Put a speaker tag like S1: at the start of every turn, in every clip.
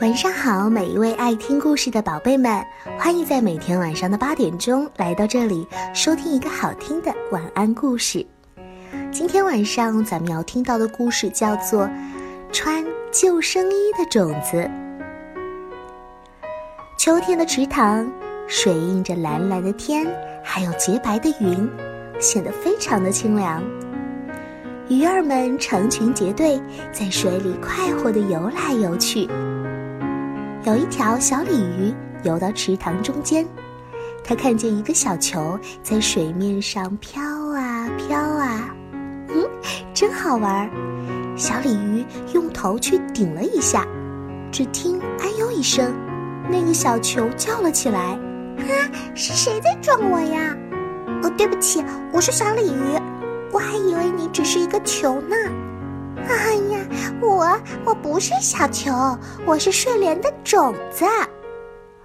S1: 晚上好，每一位爱听故事的宝贝们，欢迎在每天晚上的八点钟来到这里收听一个好听的晚安故事。今天晚上咱们要听到的故事叫做《穿救生衣的种子》。秋天的池塘，水映着蓝蓝的天，还有洁白的云，显得非常的清凉。鱼儿们成群结队，在水里快活地游来游去。有一条小鲤鱼游到池塘中间，它看见一个小球在水面上飘啊飘啊，嗯，真好玩。小鲤鱼用头去顶了一下，只听“哎呦”一声，那个小球叫了起来：“
S2: 啊，是谁在撞我呀？”“哦，对不起，我是小鲤鱼，我还以为你只是一个球呢。”哎呀，我我不是小球，我是睡莲的种子。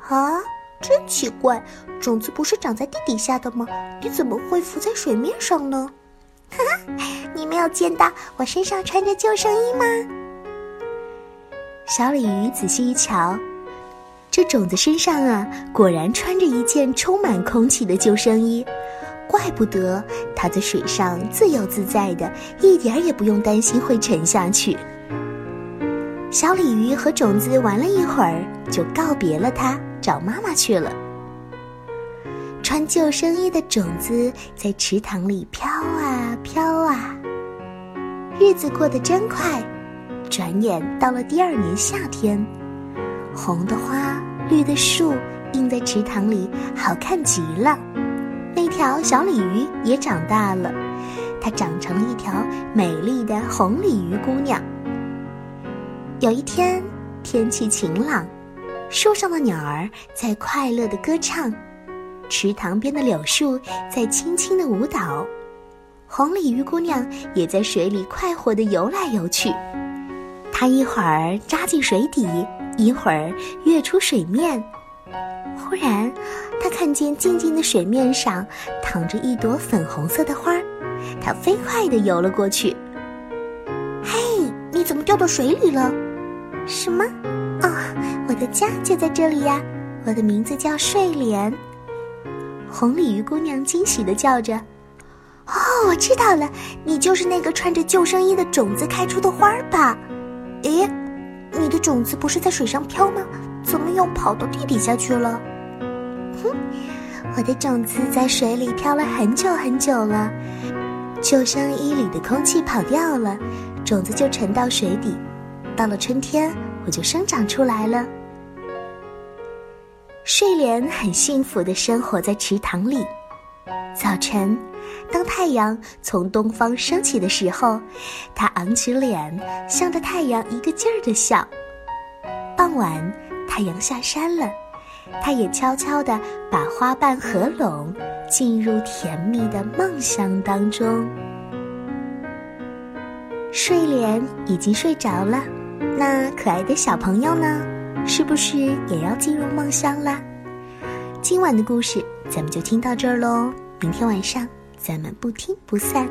S1: 啊，真奇怪，种子不是长在地底下的吗？你怎么会浮在水面上呢？
S2: 哈哈，你没有见到我身上穿着救生衣吗？
S1: 小鲤鱼仔细一瞧，这种子身上啊，果然穿着一件充满空气的救生衣。怪不得它在水上自由自在的，一点也不用担心会沉下去。小鲤鱼和种子玩了一会儿，就告别了它，找妈妈去了。穿救生衣的种子在池塘里飘啊飘啊，日子过得真快，转眼到了第二年夏天，红的花，绿的树，映在池塘里，好看极了。条小鲤鱼也长大了，它长成了一条美丽的红鲤鱼姑娘。有一天，天气晴朗，树上的鸟儿在快乐的歌唱，池塘边的柳树在轻轻的舞蹈，红鲤鱼姑娘也在水里快活的游来游去。她一会儿扎进水底，一会儿跃出水面。忽然，他看见静静的水面上躺着一朵粉红色的花儿，他飞快地游了过去。
S2: 嘿，你怎么掉到水里了？什么？哦，我的家就在这里呀！我的名字叫睡莲。
S1: 红鲤鱼姑娘惊喜地叫着：“
S2: 哦，我知道了，你就是那个穿着救生衣的种子开出的花儿吧？诶，你的种子不是在水上飘吗？怎么又跑到地底下去了？”
S1: 哼，我的种子在水里漂了很久很久了，救生衣里的空气跑掉了，种子就沉到水底。到了春天，我就生长出来了。睡莲很幸福的生活在池塘里。早晨，当太阳从东方升起的时候，它昂起脸，向着太阳一个劲儿的笑。傍晚，太阳下山了。它也悄悄地把花瓣合拢，进入甜蜜的梦乡当中。睡莲已经睡着了，那可爱的小朋友呢？是不是也要进入梦乡了？今晚的故事咱们就听到这儿喽，明天晚上咱们不听不散，